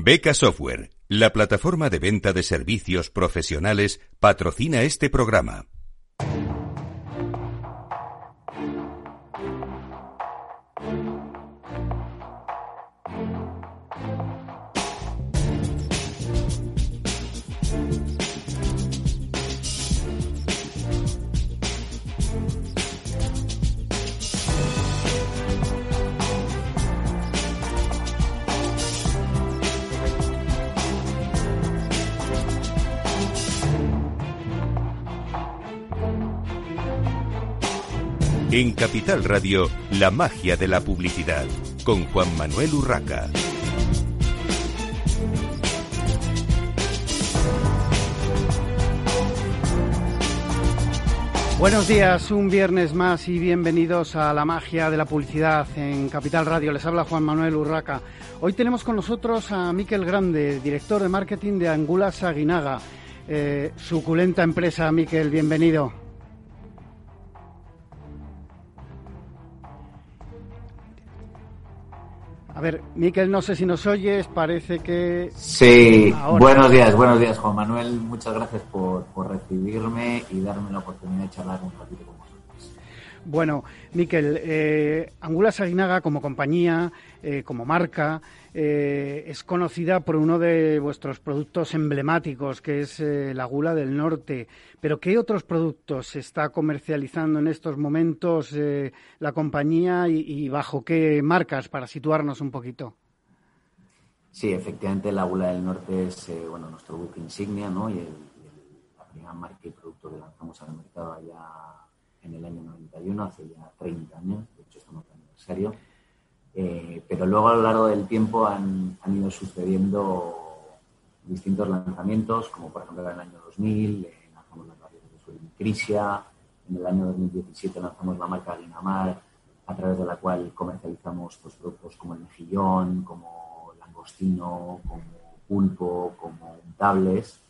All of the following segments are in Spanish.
Beca Software, la plataforma de venta de servicios profesionales, patrocina este programa. En Capital Radio, la magia de la publicidad, con Juan Manuel Urraca. Buenos días, un viernes más y bienvenidos a la magia de la publicidad en Capital Radio. Les habla Juan Manuel Urraca. Hoy tenemos con nosotros a Miquel Grande, director de marketing de Angula Saguinaga. Eh, suculenta empresa, Miquel, bienvenido. A ver, Miquel, no sé si nos oyes, parece que... Sí, buenos días, buenos días, Juan Manuel. Muchas gracias por, recibirme y darme la oportunidad de charlar un ratito con vosotros. Bueno, Miquel, eh, Angula Saginaga como compañía, eh, como marca, eh, es conocida por uno de vuestros productos emblemáticos, que es eh, la gula del norte. Pero ¿qué otros productos se está comercializando en estos momentos eh, la compañía y, bajo qué marcas para situarnos un poquito? Sí, efectivamente la gula del norte es bueno nuestro buque insignia, ¿no? Y, la primera marca y producto que lanzamos al mercado allá en el año 91, hace ya 30 años, de hecho estamos en aniversario eh, pero luego a lo largo del tiempo han, han, ido sucediendo distintos lanzamientos, como por ejemplo en el año 2000 eh, lanzamos las barreras de suelo Crisia, en el año 2017 lanzamos la marca Dinamar, a través de la cual comercializamos pues, productos como el mejillón, como langostino, como pulpo, como untables.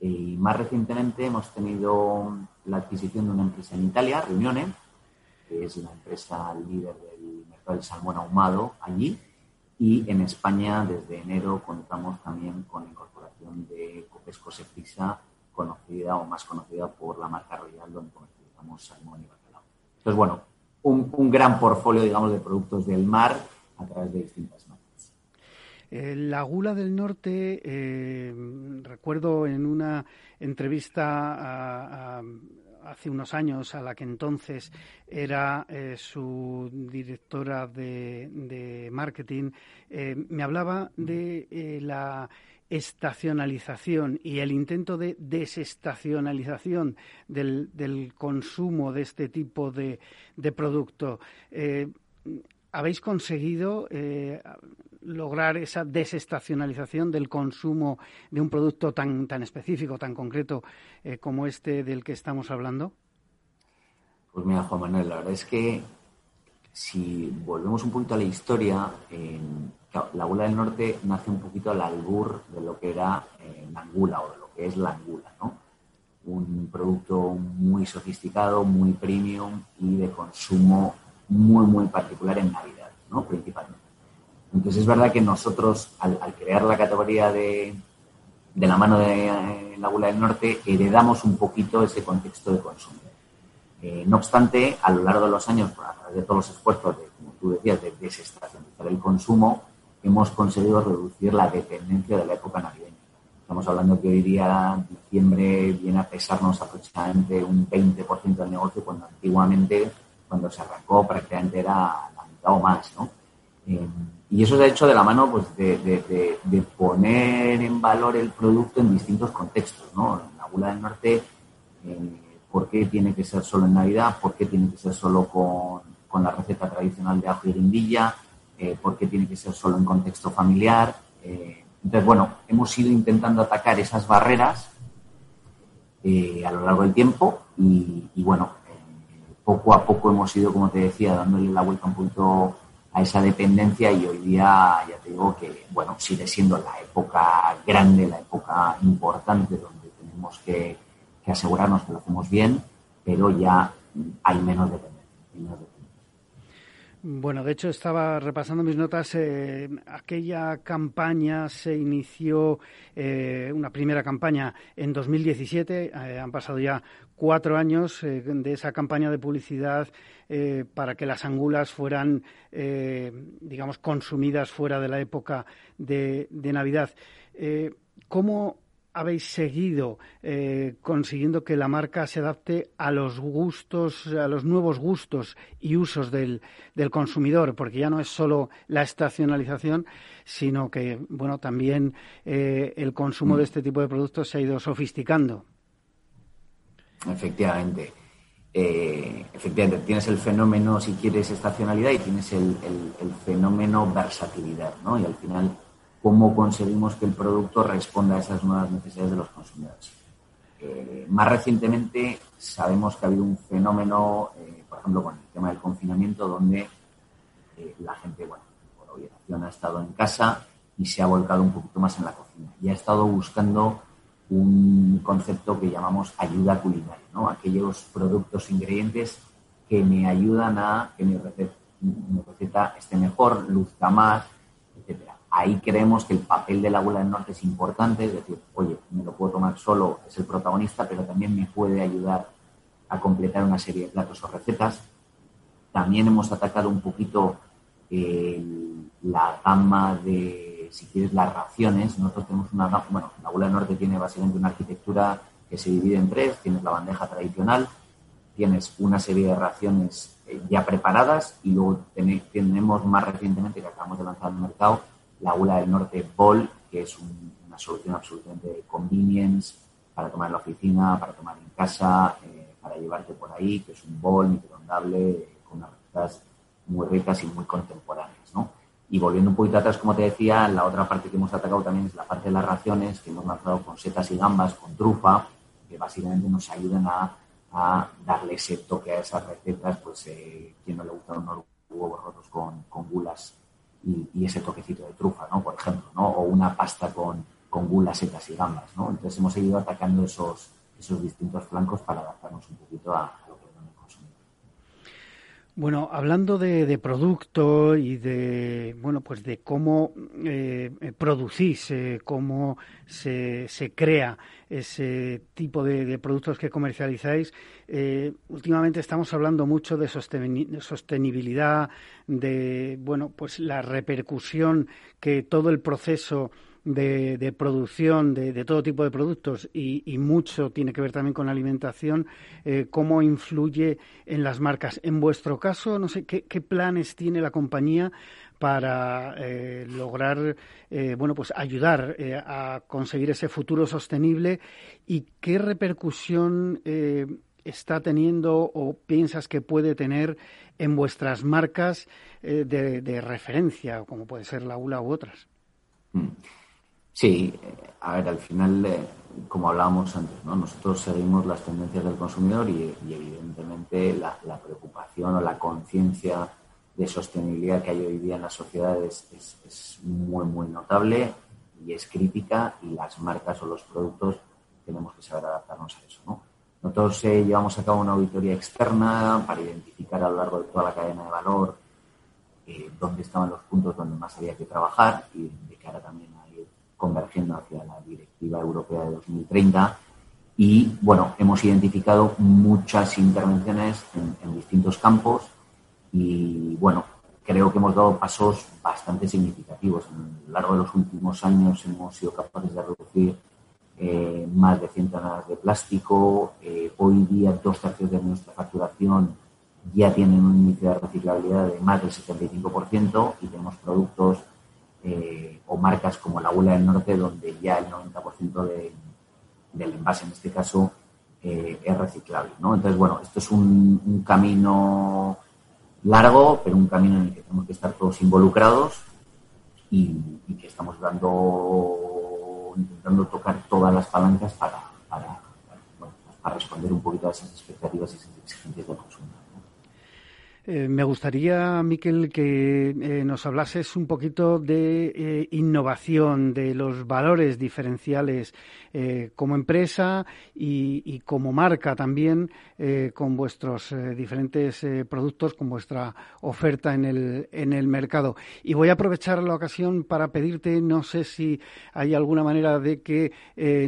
Y más recientemente hemos tenido la adquisición de una empresa en Italia, Reunione, que es una empresa líder de el salmón ahumado allí. Y en España, desde enero, contamos también con la incorporación de Copesco Seprisa, conocida o más conocida por la marca Royal, donde comercializamos salmón y bacalao. Entonces, bueno, un, gran portfolio, digamos, de productos del mar a través de distintas marcas. Eh, la gula del norte, eh, recuerdo en una entrevista a hace unos años, a la que entonces era eh, su directora de, marketing, eh, me hablaba de eh, la estacionalización y el intento de desestacionalización del, consumo de este tipo de, de producto. ¿Habéis conseguido lograr esa desestacionalización del consumo de un producto tan, tan específico, tan concreto eh, como este del que estamos hablando? Pues mira, Juan Manuel, la verdad es que si volvemos un poquito a la historia, la Angula del Norte nace un poquito al albur de lo que era eh, la Angula o de lo que es la Angula, ¿no? Un producto muy sofisticado, muy premium y de consumo muy, muy particular en Navidad, ¿no? Principalmente. Entonces es verdad que nosotros, al, crear la categoría de, la mano de eh, la Gula del Norte, heredamos un poquito ese contexto de consumo. Eh, no obstante, a lo largo de los años, a través de todos los esfuerzos, de, como tú decías, de desestacionalizar el consumo, hemos conseguido reducir la dependencia de la época navideña. Estamos hablando que hoy día, diciembre, viene a pesarnos aproximadamente un 20% del negocio, cuando antiguamente, cuando se arrancó, prácticamente era la mitad o más, ¿no? Eh, y eso se ha hecho de la mano pues, de, poner en valor el producto en distintos contextos. ¿no? La gula del norte, eh, ¿por qué tiene que ser solo en Navidad? ¿Por qué tiene que ser solo con, la receta tradicional de ajo y guindilla? Eh, ¿Por qué tiene que ser solo en contexto familiar? Eh, entonces, bueno, hemos ido intentando atacar esas barreras a lo largo del tiempo y, y bueno, poco a poco hemos ido, como te decía, dándole la vuelta un poquito a esa dependencia y hoy día ya te digo que, bueno, sigue siendo la época grande, la época importante donde tenemos que, asegurarnos que lo hacemos bien, pero ya hay menos dependencia. Bueno, de hecho estaba repasando mis notas. Eh, aquella campaña se inició, eh, una primera campaña en 2017. Eh, han pasado ya cuatro años de esa campaña de publicidad para que las angulas fueran, digamos, consumidas fuera de la época de, de Navidad. ¿Cómo habéis seguido eh, consiguiendo que la marca se adapte a los gustos, a los nuevos gustos y usos del, del, consumidor, porque ya no es solo la estacionalización, sino que bueno también eh, el consumo de este tipo de productos se ha ido sofisticando. Efectivamente. Eh, efectivamente, tienes el fenómeno, si quieres, estacionalidad y tienes el, el fenómeno versatilidad, ¿no? Y al final cómo conseguimos que el producto responda a esas nuevas necesidades de los consumidores. Eh, más recientemente sabemos que ha habido un fenómeno, eh, por ejemplo, con el tema del confinamiento, donde eh, la gente, bueno, por obligación ha estado en casa y se ha volcado un poquito más en la cocina y ha estado buscando un concepto que llamamos ayuda culinaria, ¿no? Aquellos productos, ingredientes que me ayudan a que mi receta, esté mejor, luzca más, ahí creemos que el papel de la abuela del norte es importante, es decir, oye, me lo puedo tomar solo, es el protagonista, pero también me puede ayudar a completar una serie de platos o recetas. También hemos atacado un poquito la gama de, si quieres, las raciones. Nosotros tenemos una gama, bueno, la abuela del norte tiene básicamente una arquitectura que se divide en tres. Tienes la bandeja tradicional, tienes una serie de raciones eh, ya preparadas y luego tenemos más recientemente que acabamos de lanzar al mercado la Ula del Norte Ball, que es una solución absolutamente convenience para tomar en la oficina, para tomar en casa, eh, para llevarte por ahí, que es un bol microondable eh, con unas recetas muy ricas y muy contemporáneas, ¿no? Y volviendo un poquito atrás, como te decía, la otra parte que hemos atacado también es la parte de las raciones, que hemos lanzado con setas y gambas, con trufa, que básicamente nos ayudan a, darle ese toque a esas recetas, pues eh, quien no le gusta unos huevos rotos con, con gulas y, ese toquecito de trufa, ¿no? Por ejemplo, ¿no? O una pasta con, con gulas, setas y gambas, ¿no? Entonces hemos seguido atacando esos, esos distintos flancos para adaptarnos un poquito a, lo que el consumidor. Bueno, hablando de, producto y de bueno, pues de cómo eh, producís, eh, cómo se, se, crea ese tipo de, productos que comercializáis, eh, últimamente estamos hablando mucho de sostenibilidad, de bueno, pues la repercusión que todo el proceso de, producción de, todo tipo de productos y, mucho tiene que ver también con la alimentación, eh, cómo influye en las marcas. En vuestro caso, no sé, ¿qué, planes tiene la compañía para eh, lograr, eh, bueno, pues ayudar a conseguir ese futuro sostenible y qué repercusión está teniendo o piensas que puede tener en vuestras marcas de, referencia, como puede ser la ULA u otras? Sí, a ver, al final, eh, como hablábamos antes, ¿no? nosotros seguimos las tendencias del consumidor y, evidentemente la, preocupación o la conciencia de sostenibilidad que hay hoy día en las sociedades es, muy, muy notable y es crítica y las marcas o los productos tenemos que saber adaptarnos a eso. ¿no? Nosotros eh, llevamos a cabo una auditoría externa para identificar a lo largo de toda la cadena de valor eh, dónde estaban los puntos donde más había que trabajar y de cara también a convergiendo hacia la Directiva Europea de 2030. Y bueno, hemos identificado muchas intervenciones en, distintos campos y bueno, creo que hemos dado pasos bastante significativos. A lo largo de los últimos años hemos sido capaces de reducir eh, más de 100 toneladas de plástico. Eh, hoy día dos tercios de nuestra facturación ya tienen un índice de reciclabilidad de más del 75% y tenemos productos eh, o marcas como la Abuela del Norte, donde ya el 90% del envase, en este caso, eh, es reciclable. ¿no? Entonces, bueno, esto es un, camino largo, pero un camino en el que tenemos que estar todos involucrados y, que estamos dando, intentando tocar todas las palancas para, para, responder un poquito a esas expectativas y esas exigencias del consumidor. Eh, me gustaría, Miquel, que eh, nos hablases un poquito de eh, innovación, de los valores diferenciales como empresa y, como marca también con vuestros diferentes productos, con vuestra oferta en el, en el mercado. Y voy a aprovechar la ocasión para pedirte, no sé si hay alguna manera de que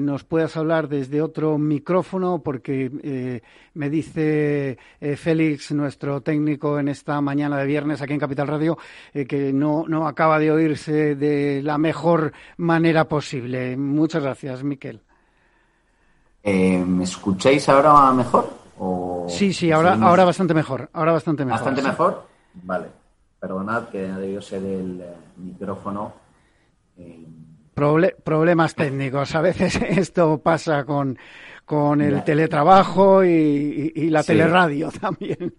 nos puedas hablar desde otro micrófono, porque me dice Félix, nuestro técnico en esta mañana de viernes aquí en Capital Radio, eh, que no, no acaba de oírse de la mejor manera posible. Muchas gracias, Miquel. Eh, ¿Me escucháis ahora mejor? sí, sí, ahora, ahora bastante mejor. Ahora bastante mejor. ¿Bastante mejor? Vale. Perdonad que debió ser el eh, micrófono. problemas técnicos. A veces esto pasa con, con el teletrabajo y, la teleradio también.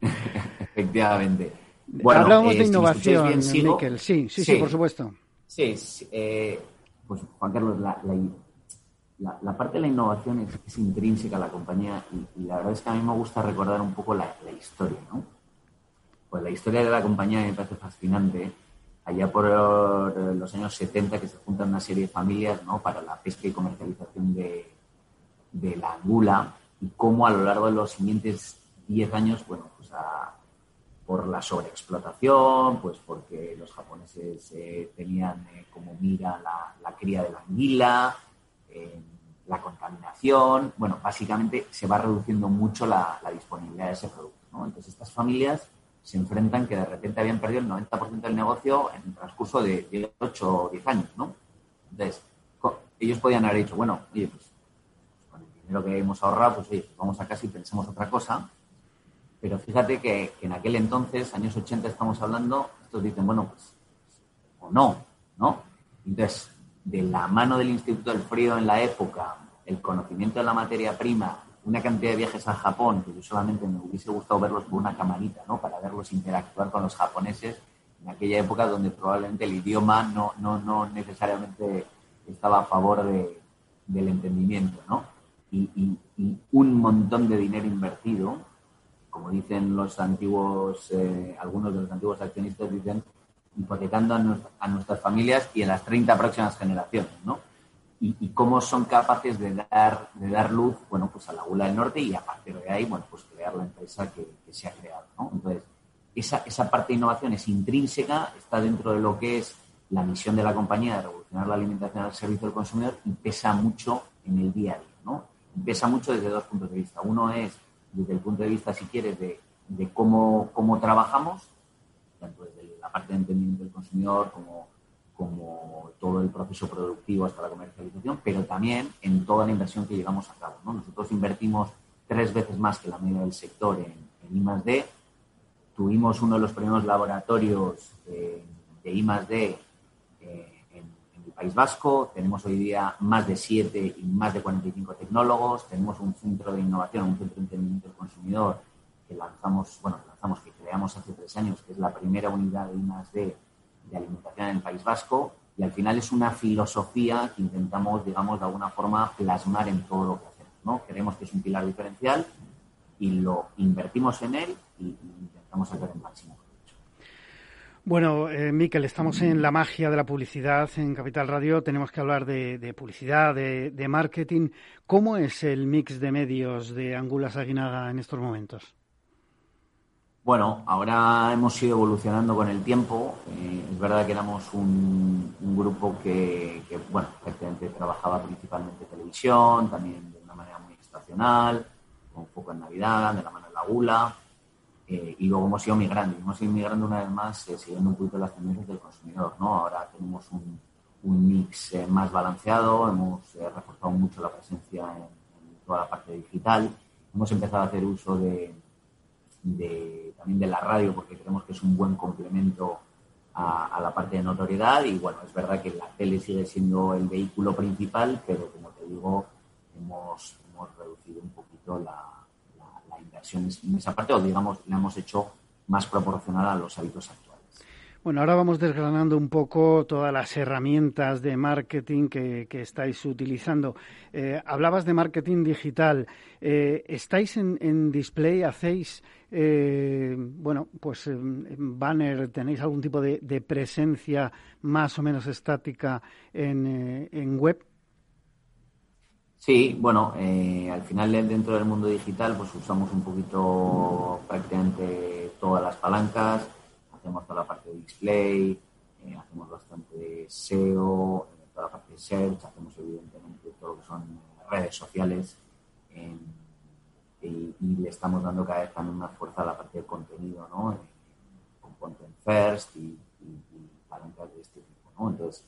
Efectivamente. Bueno, Hablamos de eh, innovación, Miquel. Sí, sí, sí, por supuesto. Sí, eh, pues Juan Carlos, la, la, parte de la innovación es, intrínseca a la compañía y, la verdad es que a mí me gusta recordar un poco la, historia, ¿no? Pues la historia de la compañía me parece fascinante. Allá por los años 70 que se juntan una serie de familias ¿no? para la pesca y comercialización de, de la angula y cómo a lo largo de los siguientes 10 años, bueno, pues por la sobreexplotación, pues porque los japoneses eh, tenían eh, como mira la, cría de la anguila, eh, la contaminación, bueno, básicamente se va reduciendo mucho la, disponibilidad de ese producto, ¿no? Entonces estas familias se enfrentan que de repente habían perdido el 90% del negocio en el transcurso de, 8 o 10 años, ¿no? Entonces, ellos podían haber dicho, bueno, oye, pues lo que hemos ahorrado, pues oye, vamos a casa y pensemos otra cosa. Pero fíjate que, en aquel entonces, años 80 estamos hablando, estos dicen, bueno, pues, o no, ¿no? Entonces, de la mano del Instituto del Frío en la época, el conocimiento de la materia prima, una cantidad de viajes a Japón, que yo solamente me hubiese gustado verlos por una camarita, ¿no? Para verlos interactuar con los japoneses en aquella época donde probablemente el idioma no, no, no necesariamente estaba a favor de, del entendimiento, ¿no? y, un montón de dinero invertido, como dicen los antiguos, eh, algunos de los antiguos accionistas dicen, hipotecando a, nuestras familias y a las 30 próximas generaciones, ¿no? Y, cómo son capaces de dar, de dar luz, bueno, pues a la Gula del Norte y a partir de ahí, bueno, pues crear la empresa que, se ha creado, ¿no? Entonces, esa, esa parte de innovación es intrínseca, está dentro de lo que es la misión de la compañía de revolucionar la alimentación al servicio del consumidor y pesa mucho en el día a día, ¿no? pesa mucho desde dos puntos de vista. Uno es desde el punto de vista, si quieres, de, cómo, cómo trabajamos, tanto parte de entendimiento del consumidor como, como todo el proceso productivo hasta la comercialización, pero también en toda la inversión que llevamos a cabo. Nosotros invertimos tres veces más que la media del sector en, en. Tuvimos uno de los primeros laboratorios eh, de I+.D. País Vasco, tenemos hoy día más de siete y más de 45 tecnólogos, tenemos un centro de innovación, un centro de entendimiento del consumidor que lanzamos, bueno, lanzamos, que creamos hace tres años, que es la primera unidad de I+.D. de alimentación en el País Vasco, y al final es una filosofía que intentamos, digamos, de alguna forma plasmar en todo lo que hacemos, ¿no? Creemos que es un pilar diferencial y lo invertimos en él y, y intentamos sacar el máximo. Bueno, eh, Miquel, estamos en la magia de la publicidad en Capital Radio. Tenemos que hablar de, publicidad, de, marketing. ¿Cómo es el mix de medios de Angulas Aguinaga en estos momentos? Bueno, ahora hemos ido evolucionando con el tiempo. Eh, es verdad que éramos un, grupo que, bueno, prácticamente trabajaba principalmente televisión, también de una manera muy estacional, con un poco en Navidad, de la mano de la gula eh, y luego hemos ido migrando. Hemos ido migrando una vez más eh, siguiendo un poquito las tendencias del consumidor. ¿no? Ahora tenemos un, un mix eh, más balanceado, hemos reforzado mucho la presencia en, toda la parte digital. Hemos empezado a hacer uso de, de, también de la radio porque creemos que es un buen complemento a, la parte de notoriedad. Y bueno, es verdad que la tele sigue siendo el vehículo principal, pero como te digo, hemos, hemos reducido un poquito la, inversiones en esa parte o, digamos, la hemos hecho más proporcional a los hábitos actuales. Bueno, ahora vamos desgranando un poco todas las herramientas de marketing que, estáis utilizando. Eh, hablabas de marketing digital. Eh, ¿Estáis en, display? ¿Hacéis, eh, bueno, pues banner? ¿Tenéis algún tipo de, presencia más o menos estática en, web? Sí, bueno, al final dentro del mundo digital pues usamos un poquito prácticamente todas las palancas hacemos toda la parte de display, eh, hacemos bastante SEO, eh, toda la parte de search, hacemos evidentemente todo lo que son redes sociales y, le estamos dando cada vez también más fuerza a la parte de contenido, ¿no? Eh, con Content First y, palancas de este tipo, ¿no? Entonces,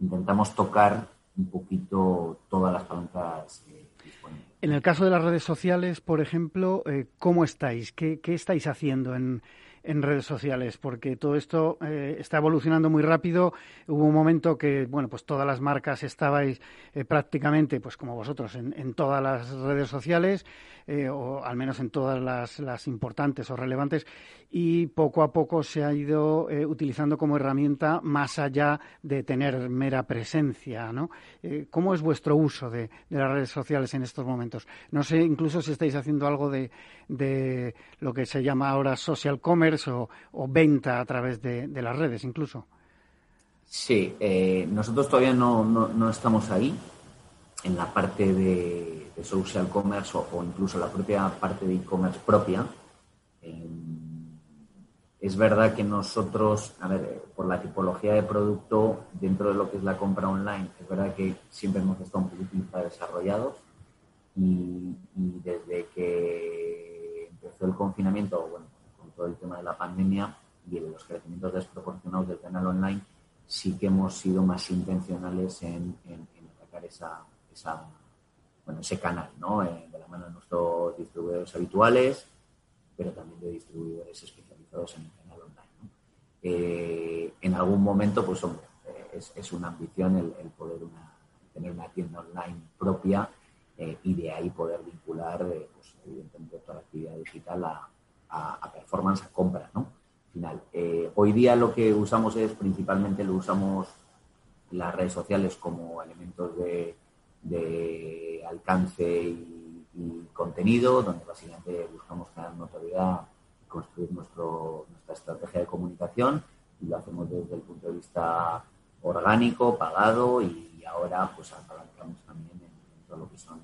intentamos tocar un poquito todas las palancas disponibles. En el caso de las redes sociales, por ejemplo, ¿cómo estáis? ¿Qué, qué estáis haciendo en, en redes sociales, porque todo esto eh, está evolucionando muy rápido. Hubo un momento que, bueno, pues todas las marcas estabais eh, prácticamente, pues como vosotros, en, todas las redes sociales, eh, o al menos en todas las, las, importantes o relevantes, y poco a poco se ha ido utilizando como herramienta más allá de tener mera presencia, ¿no? ¿Cómo es vuestro uso de, de, las redes sociales en estos momentos? No sé, incluso si estáis haciendo algo de, de lo que se llama ahora social commerce, o, venta a través de, las redes incluso. Sí, eh, nosotros todavía no, estamos ahí en la parte de, social commerce o, incluso la propia parte de e-commerce propia. Eh, es verdad que nosotros, a ver, por la tipología de producto dentro de lo que es la compra online, es verdad que siempre hemos estado un poquito desarrollados y, y desde que empezó el confinamiento, bueno, el tema de la pandemia y los crecimientos desproporcionados del canal online, sí que hemos sido más intencionales en, atacar esa, bueno, ese canal, ¿no? Eh, de la mano de nuestros distribuidores habituales, pero también de distribuidores especializados en el canal online. Eh, en algún momento, pues hombre, eh, es, una ambición el, poder tener una tienda online propia y de ahí poder vincular, pues, evidentemente, toda la actividad digital a, a, performance, a compra, ¿no? Final. Eh, hoy día lo que usamos es principalmente lo usamos las redes sociales como elementos de, alcance y, contenido, donde básicamente buscamos crear notoriedad y construir nuestro, nuestra estrategia de comunicación y lo hacemos desde el punto de vista orgánico, pagado y ahora pues apalancamos también en todo lo que son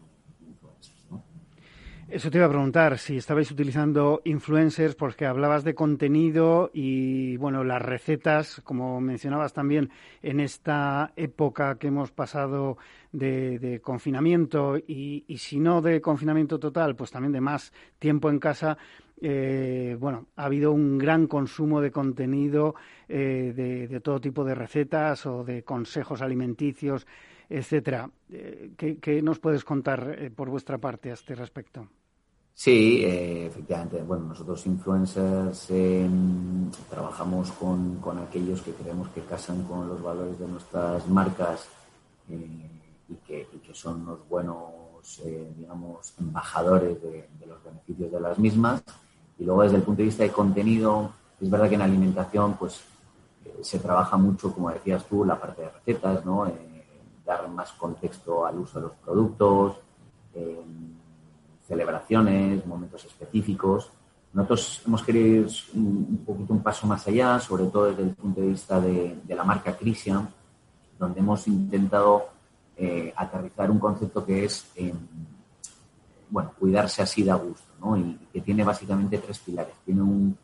eso te iba a preguntar, si estabais utilizando influencers, porque hablabas de contenido y, bueno, las recetas, como mencionabas también, en esta época que hemos pasado de, confinamiento y, si no de confinamiento total, pues también de más tiempo en casa, eh, bueno, ha habido un gran consumo de contenido eh, de, todo tipo de recetas o de consejos alimenticios, etcétera. Eh, ¿qué, nos puedes contar por vuestra parte a este respecto? Sí, eh, efectivamente. Bueno, nosotros influencers em, trabajamos con, aquellos que creemos que casan con los valores de nuestras marcas eh, y, que, son los buenos, eh, digamos, embajadores de, los beneficios de las mismas. Y luego, desde el punto de vista de contenido, es verdad que en alimentación, pues, se trabaja mucho, como decías tú, la parte de recetas, ¿no? dar más contexto al uso de los productos em, celebraciones, momentos específicos. Nosotros hemos querido ir un poquito un paso más allá, sobre todo desde el punto de vista de, la marca Crisian, donde hemos intentado eh, aterrizar un concepto que es, eh, bueno, cuidarse así de a gusto, ¿no? Y que tiene básicamente tres pilares. Tiene un,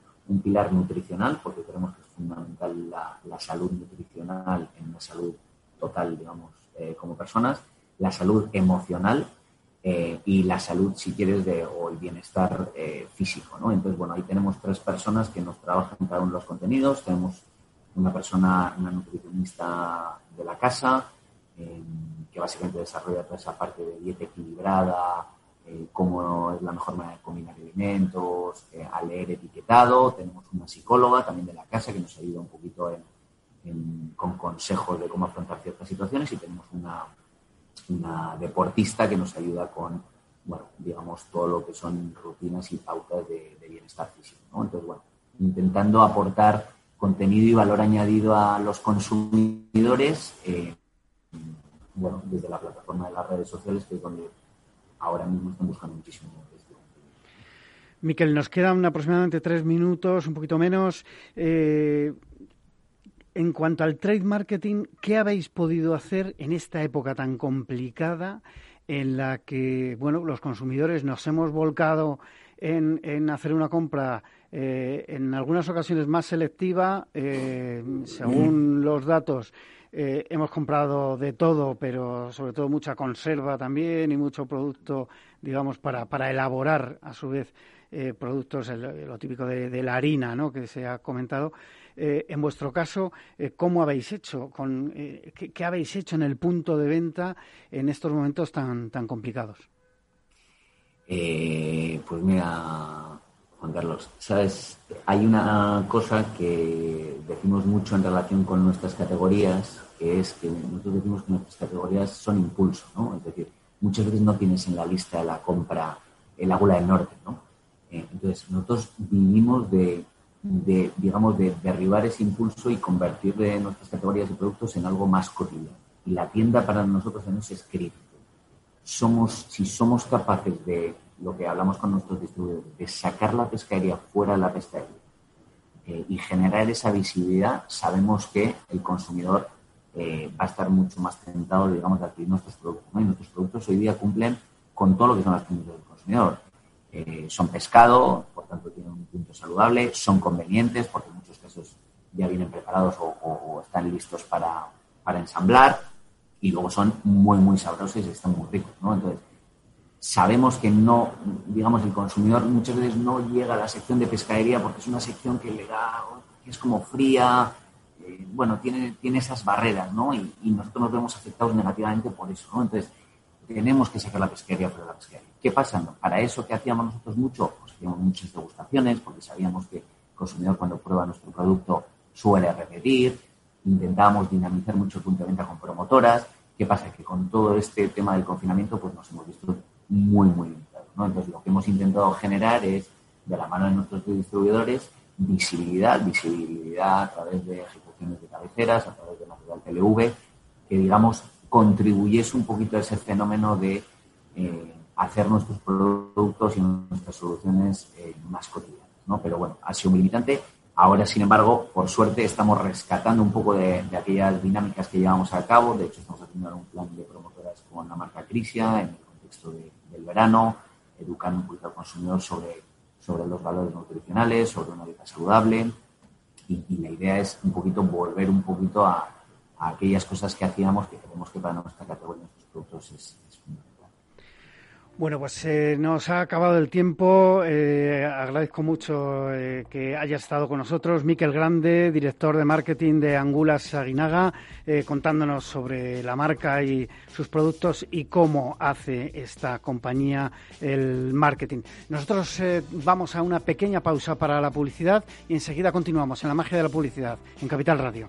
pilar nutricional, porque creemos que es fundamental la, salud nutricional en la salud total, digamos, eh, como personas. La salud emocional, eh, y la salud, si quieres, de, o el bienestar eh, físico. ¿no? Entonces, bueno, ahí tenemos tres personas que nos trabajan cada uno de los contenidos. Tenemos una persona, una nutricionista de la casa, eh, que básicamente desarrolla toda esa parte de dieta equilibrada, cómo es la mejor manera de combinar alimentos, a leer etiquetado. Tenemos una psicóloga también de la casa que nos ayuda un poquito con consejos de cómo afrontar ciertas situaciones y tenemos una una deportista que nos ayuda con, bueno, digamos, todo lo que son rutinas y pautas de, bienestar físico. Entonces, bueno, intentando aportar contenido y valor añadido a los consumidores, eh, bueno, desde la plataforma de las redes sociales, que es donde ahora mismo están buscando muchísimo. Miquel, nos quedan aproximadamente tres minutos, un poquito menos. Eh, en cuanto al trade marketing, ¿qué habéis podido hacer en esta época tan complicada en la que, bueno, los consumidores nos hemos volcado en, hacer una compra eh, en algunas ocasiones más selectiva, eh, según los datos. Eh, hemos comprado de todo, pero sobre todo mucha conserva también y mucho producto, digamos, para, para elaborar a su vez productos, lo típico de, la harina, ¿no? Que se ha comentado. En vuestro caso, ¿cómo habéis hecho? Con, ¿qué, ¿qué, habéis hecho en el punto de venta en estos momentos tan, tan complicados? Eh, pues mira, Juan Carlos, sabes, hay una cosa que decimos mucho en relación con nuestras categorías, que es que nosotros decimos que nuestras categorías son impulso, ¿no? Es decir, muchas veces no tienes en la lista de la compra el Águla del Norte, ¿no? Eh, entonces, nosotros vivimos de, digamos, de derribar ese impulso y convertir de nuestras categorías de productos en algo más cotidiano. Y la tienda para nosotros es crítico somos, si somos capaces de, lo que hablamos con nuestros distribuidores, de sacar la pescadería fuera de la pescadería eh, y generar esa visibilidad, sabemos que el consumidor eh, va a estar mucho más tentado, digamos, de adquirir nuestros productos. Y nuestros productos hoy día cumplen con todo lo que son las condiciones del consumidor. Eh, son pescado, por tanto tienen un punto saludable, son convenientes, porque en muchos casos ya vienen preparados o, están listos para, para ensamblar y luego son muy, muy sabrosos y están muy ricos, ¿no? Entonces, sabemos que no, digamos, el consumidor muchas veces no llega a la sección de pescadería porque es una sección que le da, es como fría, eh, bueno, tiene, tiene esas barreras, ¿no? Y, nosotros nos vemos afectados negativamente por eso, ¿no? Entonces, tenemos que sacar la pesquería fuera la pesquería. ¿Qué pasa? Para eso que hacíamos nosotros mucho, pues hacíamos muchas degustaciones, porque sabíamos que el consumidor cuando prueba nuestro producto suele repetir, intentábamos dinamizar mucho el punto de venta con promotoras. ¿Qué pasa? Que con todo este tema del confinamiento, pues nos hemos visto muy, muy limitados. Entonces, lo que hemos intentado generar es, de la mano de nuestros distribuidores, visibilidad, visibilidad a través de ejecuciones de cabeceras, a través de material TLV, que, digamos, contribuyese un poquito a ese fenómeno de eh, hacer nuestros productos y nuestras soluciones eh, más cotidianas. ¿no? Pero bueno, ha sido muy limitante Ahora, sin embargo, por suerte, estamos rescatando un poco de, aquellas dinámicas que llevamos a cabo. De hecho, estamos haciendo un plan de promotoras con la marca Crisia en el contexto del verano, educando un poquito al consumidor sobre, sobre los valores nutricionales, sobre una dieta saludable. Y, la idea es un poquito volver un poquito a, aquellas cosas que hacíamos que creemos que para nuestra categoría, nuestros productos es, es bueno, pues eh, nos ha acabado el tiempo. Eh, agradezco mucho eh, que haya estado con nosotros. Miquel Grande, director de marketing de Angulas Aguinaga, contándonos sobre la marca y sus productos y cómo hace esta compañía el marketing. Nosotros vamos a una pequeña pausa para la publicidad y enseguida continuamos en la magia de la publicidad en Capital Radio.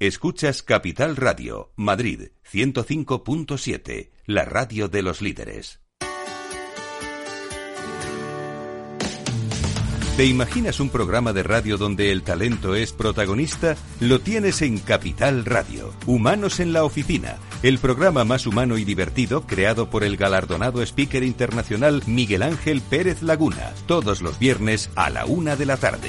Escuchas Capital Radio, Madrid 105.7, la radio de los líderes. ¿Te imaginas un programa de radio donde el talento es protagonista? Lo tienes en Capital Radio, Humanos en la Oficina, el programa más humano y divertido creado por el galardonado speaker internacional Miguel Ángel Pérez Laguna, todos los viernes a la una de la tarde.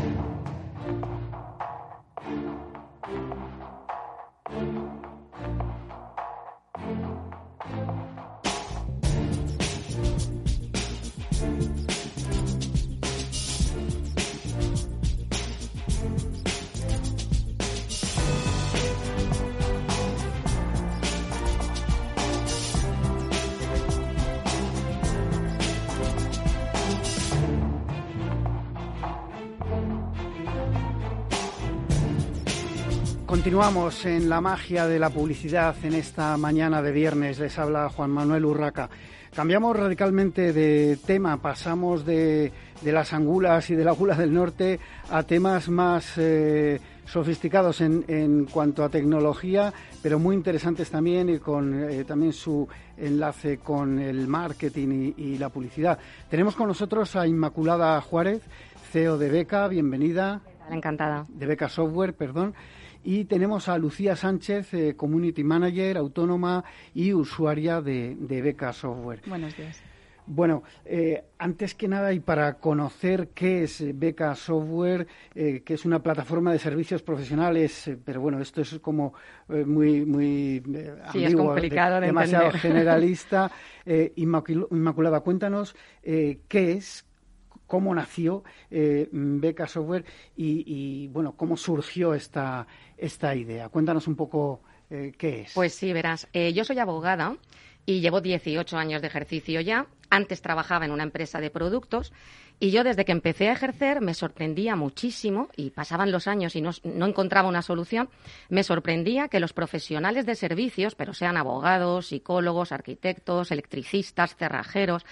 Continuamos en la magia de la publicidad en esta mañana de viernes. Les habla Juan Manuel Urraca. Cambiamos radicalmente de tema, pasamos de, las angulas y de la gula del norte a temas más eh, sofisticados en, cuanto a tecnología, pero muy interesantes también y con eh, también su enlace con el marketing y, y la publicidad. Tenemos con nosotros a Inmaculada Juárez, CEO de Beca, bienvenida. Encantada. De Beca Software, perdón. Y tenemos a Lucía Sánchez, eh, Community Manager, autónoma y usuaria de, Beca Software. Buenos días. Bueno, eh, antes que nada y para conocer qué es Beca Software, eh, que es una plataforma de servicios profesionales, pero bueno, esto es como muy muy sí, es complicado de, demasiado generalista. Inmaculada, cuéntanos qué es, cómo nació eh, Beca Software y, bueno, cómo surgió esta, esta idea. Cuéntanos un poco eh, qué es. Pues sí, verás, eh, yo soy abogada y llevo 18 años de ejercicio ya. Antes trabajaba en una empresa de productos y yo desde que empecé a ejercer me sorprendía muchísimo, y pasaban los años y no, no, encontraba una solución, me sorprendía que los profesionales de servicios, pero sean abogados, psicólogos, arquitectos, electricistas, cerrajeros,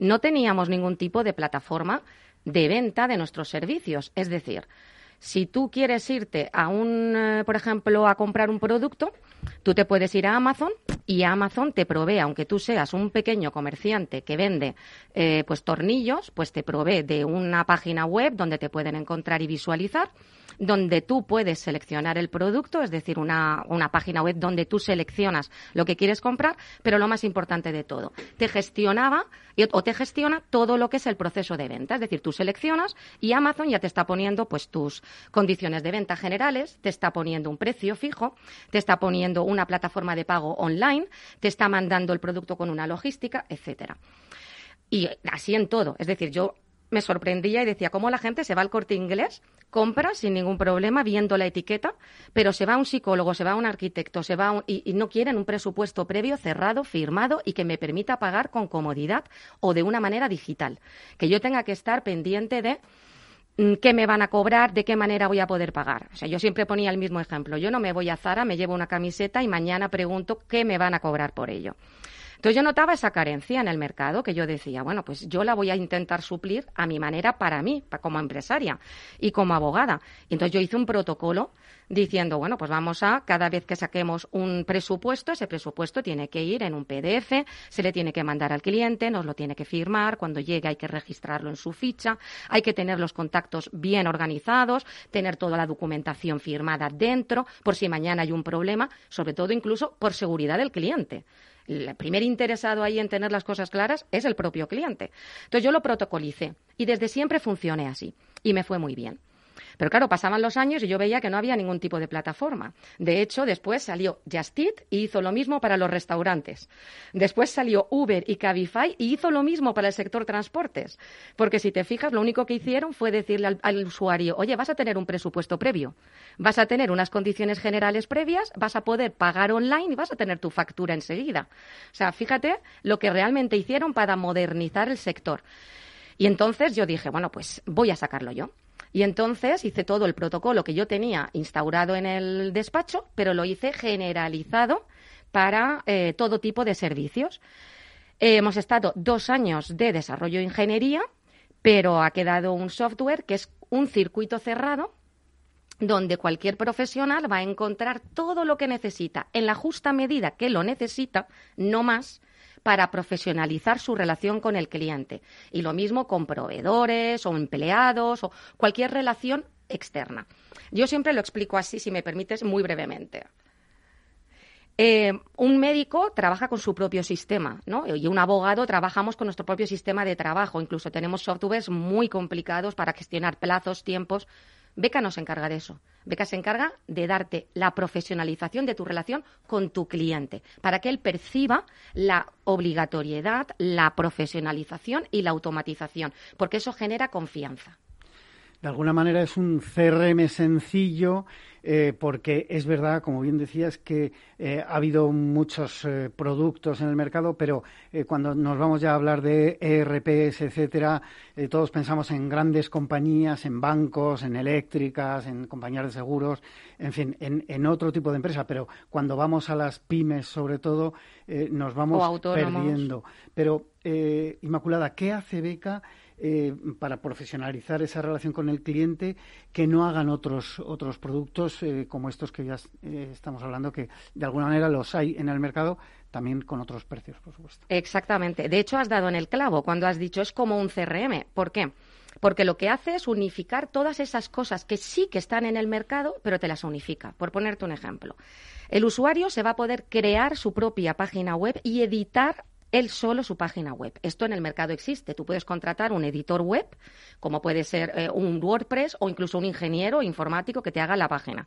no teníamos ningún tipo de plataforma de venta de nuestros servicios. Es decir, si tú quieres irte a un, eh, por ejemplo, a comprar un producto, tú te puedes ir a Amazon y Amazon te provee, aunque tú seas un pequeño comerciante que vende eh, pues tornillos, pues te provee de una página web donde te pueden encontrar y visualizar donde tú puedes seleccionar el producto, es decir, una, una página web donde tú seleccionas lo que quieres comprar, pero lo más importante de todo, te gestionaba o te gestiona todo lo que es el proceso de venta. Es decir, tú seleccionas y Amazon ya te está poniendo pues tus condiciones de venta generales, te está poniendo un precio fijo, te está poniendo una plataforma de pago online, te está mandando el producto con una logística, etcétera. Y así en todo. Es decir, yo me sorprendía y decía cómo la gente se va al corte inglés, compra sin ningún problema viendo la etiqueta, pero se va a un psicólogo, se va a un arquitecto, se va y, y, no quieren un presupuesto previo, cerrado, firmado y que me permita pagar con comodidad o de una manera digital. Que yo tenga que estar pendiente de mm, qué me van a cobrar, de qué manera voy a poder pagar. O sea, yo siempre ponía el mismo ejemplo. Yo no me voy a Zara, me llevo una camiseta y mañana pregunto qué me van a cobrar por ello. Entonces yo notaba esa carencia en el mercado que yo decía, bueno, pues yo la voy a intentar suplir a mi manera para mí, como empresaria y como abogada. Entonces yo hice un protocolo diciendo, bueno, pues vamos a, cada vez que saquemos un presupuesto, ese presupuesto tiene que ir en un PDF, se le tiene que mandar al cliente, nos lo tiene que firmar, cuando llegue hay que registrarlo en su ficha, hay que tener los contactos bien organizados, tener toda la documentación firmada dentro, por si mañana hay un problema, sobre todo incluso por seguridad del cliente el primer interesado ahí en tener las cosas claras es el propio cliente. Entonces yo lo protocolicé y desde siempre funcioné así y me fue muy bien. Pero claro, pasaban los años y yo veía que no había ningún tipo de plataforma. De hecho, después salió Just Eat y hizo lo mismo para los restaurantes. Después salió Uber y Cabify y hizo lo mismo para el sector transportes. Porque si te fijas, lo único que hicieron fue decirle al, usuario, oye, vas a tener un presupuesto previo, vas a tener unas condiciones generales previas, vas a poder pagar online y vas a tener tu factura enseguida. O sea, fíjate lo que realmente hicieron para modernizar el sector. Y entonces yo dije, bueno, pues voy a sacarlo yo. Y entonces hice todo el protocolo que yo tenía instaurado en el despacho, pero lo hice generalizado para eh, todo tipo de servicios. hemos estado dos años de desarrollo de ingeniería, pero ha quedado un software que es un circuito cerrado donde cualquier profesional va a encontrar todo lo que necesita en la justa medida que lo necesita, no más, para profesionalizar su relación con el cliente. Y lo mismo con proveedores o empleados o cualquier relación externa. Yo siempre lo explico así, si me permites, muy brevemente. Eh, un médico trabaja con su propio sistema, ¿no? Y un abogado trabajamos con nuestro propio sistema de trabajo. Incluso tenemos softwares muy complicados para gestionar plazos, tiempos. Beca no se encarga de eso. Beca se encarga de darte la profesionalización de tu relación con tu cliente, para que él perciba la obligatoriedad, la profesionalización y la automatización, porque eso genera confianza. De alguna manera es un CRM sencillo eh, porque es verdad, como bien decías, que eh, ha habido muchos eh, productos en el mercado, pero cuando nos vamos ya a hablar de ERPs, etcétera, todos pensamos en grandes compañías, en bancos, en eléctricas, en compañías de seguros, en fin, en, otro tipo de empresa. Pero cuando vamos a las pymes, sobre todo, nos vamos perdiendo. Pero, Inmaculada, ¿qué hace Beca? Eh, para profesionalizar esa relación con el cliente que no hagan otros otros productos eh, como estos que ya eh, estamos hablando que de alguna manera los hay en el mercado también con otros precios por supuesto exactamente de hecho has dado en el clavo cuando has dicho es como un CRM ¿por qué? porque lo que hace es unificar todas esas cosas que sí que están en el mercado, pero te las unifica. Por ponerte un ejemplo, el usuario se va a poder crear su propia página web y editar él solo su página web. Esto en el mercado existe. Tú puedes contratar un editor web, como puede ser eh, un WordPress o incluso un ingeniero informático que te haga la página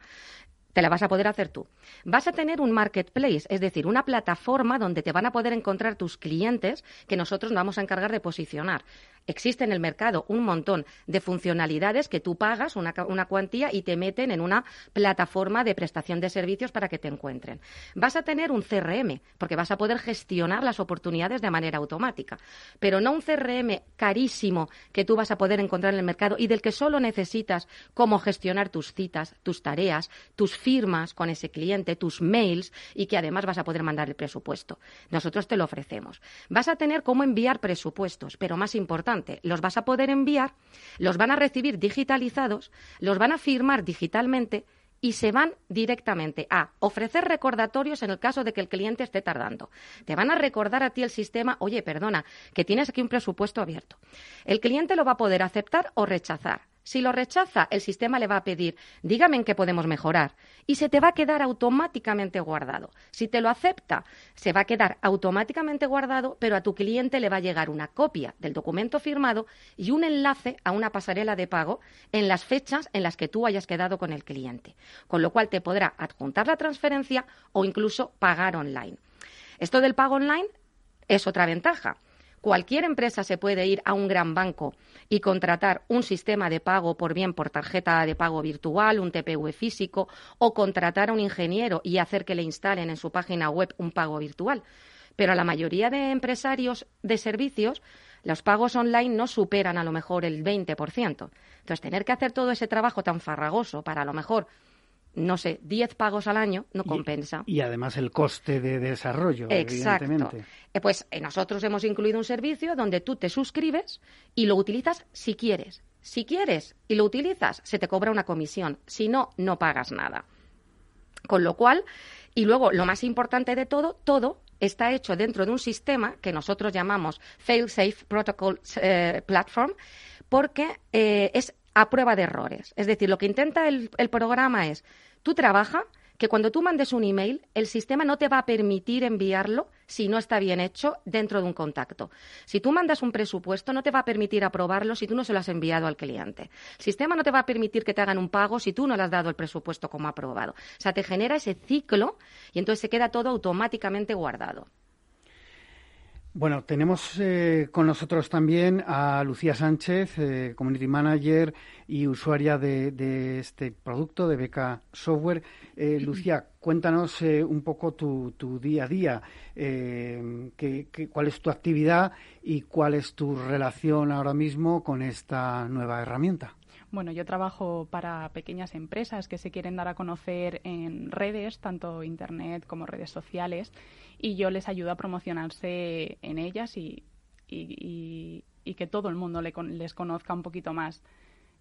te la vas a poder hacer tú. Vas a tener un marketplace, es decir, una plataforma donde te van a poder encontrar tus clientes que nosotros nos vamos a encargar de posicionar. Existe en el mercado un montón de funcionalidades que tú pagas una, cuantía y te meten en una plataforma de prestación de servicios para que te encuentren. Vas a tener un CRM, porque vas a poder gestionar las oportunidades de manera automática, pero no un CRM carísimo que tú vas a poder encontrar en el mercado y del que solo necesitas cómo gestionar tus citas, tus tareas, tus firmas con ese cliente, tus mails y que además vas a poder mandar el presupuesto. Nosotros te lo ofrecemos. Vas a tener cómo enviar presupuestos, pero más importante, los vas a poder enviar, los van a recibir digitalizados, los van a firmar digitalmente y se van directamente a ofrecer recordatorios en el caso de que el cliente esté tardando. Te van a recordar a ti el sistema, oye, perdona, que tienes aquí un presupuesto abierto. El cliente lo va a poder aceptar o rechazar. Si lo rechaza, el sistema le va a pedir, dígame en qué podemos mejorar, y se te va a quedar automáticamente guardado. Si te lo acepta, se va a quedar automáticamente guardado, pero a tu cliente le va a llegar una copia del documento firmado y un enlace a una pasarela de pago en las fechas en las que tú hayas quedado con el cliente, con lo cual te podrá adjuntar la transferencia o incluso pagar online. Esto del pago online es otra ventaja Cualquier empresa se puede ir a un gran banco y contratar un sistema de pago por bien por tarjeta de pago virtual, un TPV físico, o contratar a un ingeniero y hacer que le instalen en su página web un pago virtual. Pero a la mayoría de empresarios de servicios, los pagos online no superan a lo mejor el 20%. Entonces, tener que hacer todo ese trabajo tan farragoso para a lo mejor no sé, 10 pagos al año no compensa. Y, además el coste de desarrollo, Exacto. evidentemente. Eh, pues eh, nosotros hemos incluido un servicio donde tú te suscribes y lo utilizas si quieres. Si quieres y lo utilizas, se te cobra una comisión. Si no, no pagas nada. Con lo cual, y luego lo más importante de todo, todo está hecho dentro de un sistema que nosotros llamamos Fail Safe Protocol eh, Platform, porque es a prueba de errores. Es decir, lo que intenta el, programa es, tú trabaja que cuando tú mandes un email, el sistema no te va a permitir enviarlo si no está bien hecho dentro de un contacto. Si tú mandas un presupuesto, no te va a permitir aprobarlo si tú no se lo has enviado al cliente. El sistema no te va a permitir que te hagan un pago si tú no le has dado el presupuesto como aprobado. O sea, te genera ese ciclo y entonces se queda todo automáticamente guardado. Bueno, tenemos eh, con nosotros también a Lucía Sánchez, eh, Community Manager y usuaria de, este producto de Beca Software. Eh, Lucía, cuéntanos un poco tu, día a día, cuál es tu actividad y cuál es tu relación ahora mismo con esta nueva herramienta. Bueno, yo trabajo para pequeñas empresas que se quieren dar a conocer en redes, tanto Internet como redes sociales, y yo les ayudo a promocionarse en ellas y, y, que todo el mundo les conozca un poquito más.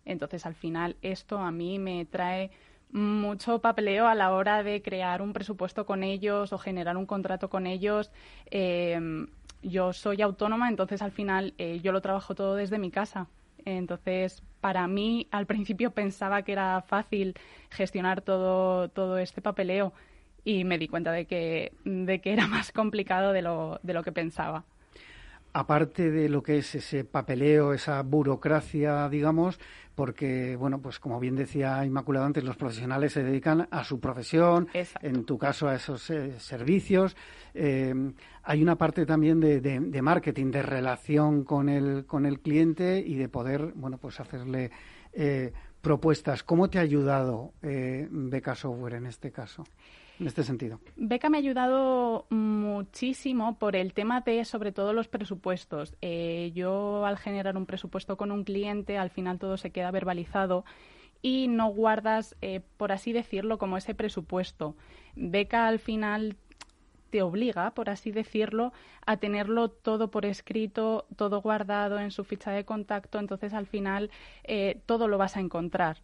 Entonces, al final, esto a mí me trae mucho papeleo a la hora de crear un presupuesto con ellos o generar un contrato con ellos. Em, yo soy autónoma, entonces al final eh, yo lo trabajo todo desde mi casa. Entonces, para mí, al principio pensaba que era fácil gestionar todo, todo este papeleo y me di cuenta de que, de que era más complicado de lo, de lo que pensaba. Aparte de lo que es ese papeleo, esa burocracia, digamos, porque, bueno, pues como bien decía Inmaculada antes, los profesionales se dedican a su profesión, en tu caso a esos eh, servicios. Eh, hay una parte también de, de, marketing, de relación con el, con el cliente y de poder, bueno, pues hacerle eh, propuestas. ¿Cómo te ha ayudado Beca Software en este caso? En este? Beca me ha ayudado muchísimo por el tema de, sobre todo, los presupuestos. Eh, yo, al generar un presupuesto con un cliente, al final todo se queda verbalizado y no guardas, eh, por así decirlo, como ese presupuesto. Beca, al final, te obliga, por así decirlo, a tenerlo todo por escrito, todo guardado en su ficha de contacto, entonces al final eh, todo lo vas a encontrar.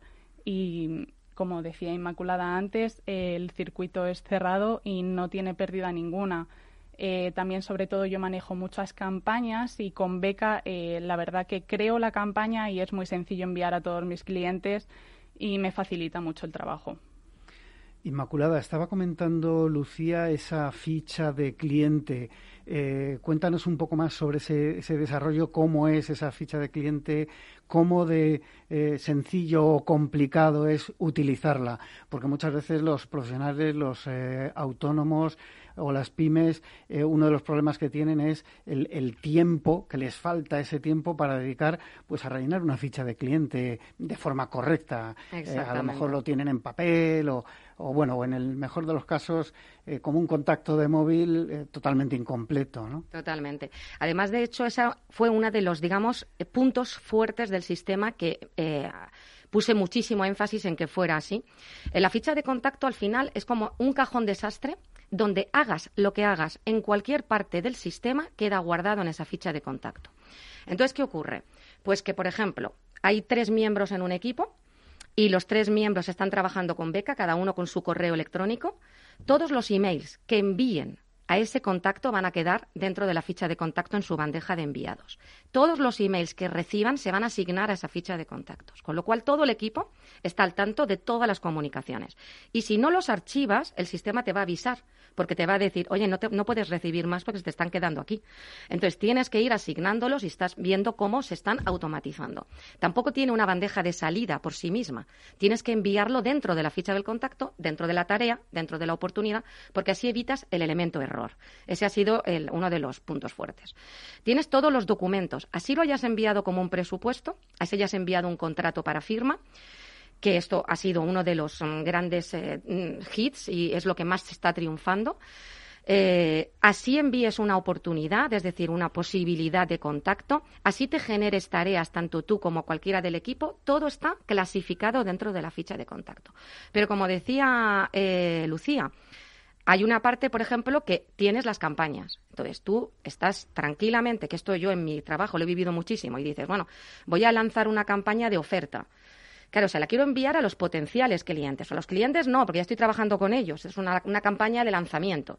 Y como decía Inmaculada antes, el circuito es cerrado y no tiene pérdida ninguna. Eh, también, sobre todo, yo manejo muchas campañas y con Beca, eh, la verdad que creo la campaña y es muy sencillo enviar a todos mis clientes y me facilita mucho el trabajo. Inmaculada, estaba comentando Lucía esa ficha de cliente. Eh, cuéntanos un poco más sobre ese, desarrollo, cómo es esa ficha de cliente, cómo de eh, sencillo o complicado es utilizarla, porque muchas veces los profesionales, los eh, autónomos o las pymes, uno de los problemas que tienen es el, tiempo, que les falta ese tiempo para dedicar pues a rellenar una ficha de cliente de forma correcta. a lo mejor lo tienen en papel o o bueno, o en el mejor de los casos, eh, como un contacto de móvil eh, totalmente incompleto, ¿no? Totalmente. Además, de hecho, esa fue uno de los, digamos, eh, puntos fuertes del sistema que puse muchísimo énfasis en que fuera así. la ficha de contacto, al final, es como un cajón desastre donde hagas lo que hagas en cualquier parte del sistema, queda guardado en esa ficha de contacto. Entonces, ¿qué ocurre? Pues que, por ejemplo, hay tres miembros en un equipo, y los tres miembros están trabajando con Beca, cada uno con su correo electrónico, todos los emails que envíen a ese contacto van a quedar dentro de la ficha de contacto en su bandeja de enviados. Todos los emails que reciban se van a asignar a esa ficha de contactos, con lo cual todo el equipo está al tanto de todas las comunicaciones. Y si no los archivas, el sistema te va a avisar porque te va a decir, oye, no, no puedes recibir más porque se te están quedando aquí. Entonces tienes que ir asignándolos y estás viendo cómo se están automatizando. Tampoco tiene una bandeja de salida por sí misma. Tienes que enviarlo dentro de la ficha del contacto, dentro de la tarea, dentro de la oportunidad, porque así evitas el elemento error. Ese ha sido uno de los puntos fuertes. Tienes todos los documentos. Así lo hayas enviado como un presupuesto, así hayas enviado un contrato para firma que esto ha sido uno de los mm, grandes eh, mm, hits y es lo que más está triunfando. Eh, así envíes una oportunidad, es decir, una posibilidad de contacto, así te generes tareas, tanto tú como cualquiera del equipo, todo está clasificado dentro de la ficha de contacto. Pero como decía eh, Lucía, hay una parte, por ejemplo, que tienes las campañas. Entonces tú estás tranquilamente, que esto yo en mi trabajo lo he vivido muchísimo, y dices, bueno, voy a lanzar una campaña de oferta. Claro, se la quiero enviar a los potenciales clientes. A los clientes no, porque ya estoy trabajando con ellos. Es una, campaña de lanzamiento.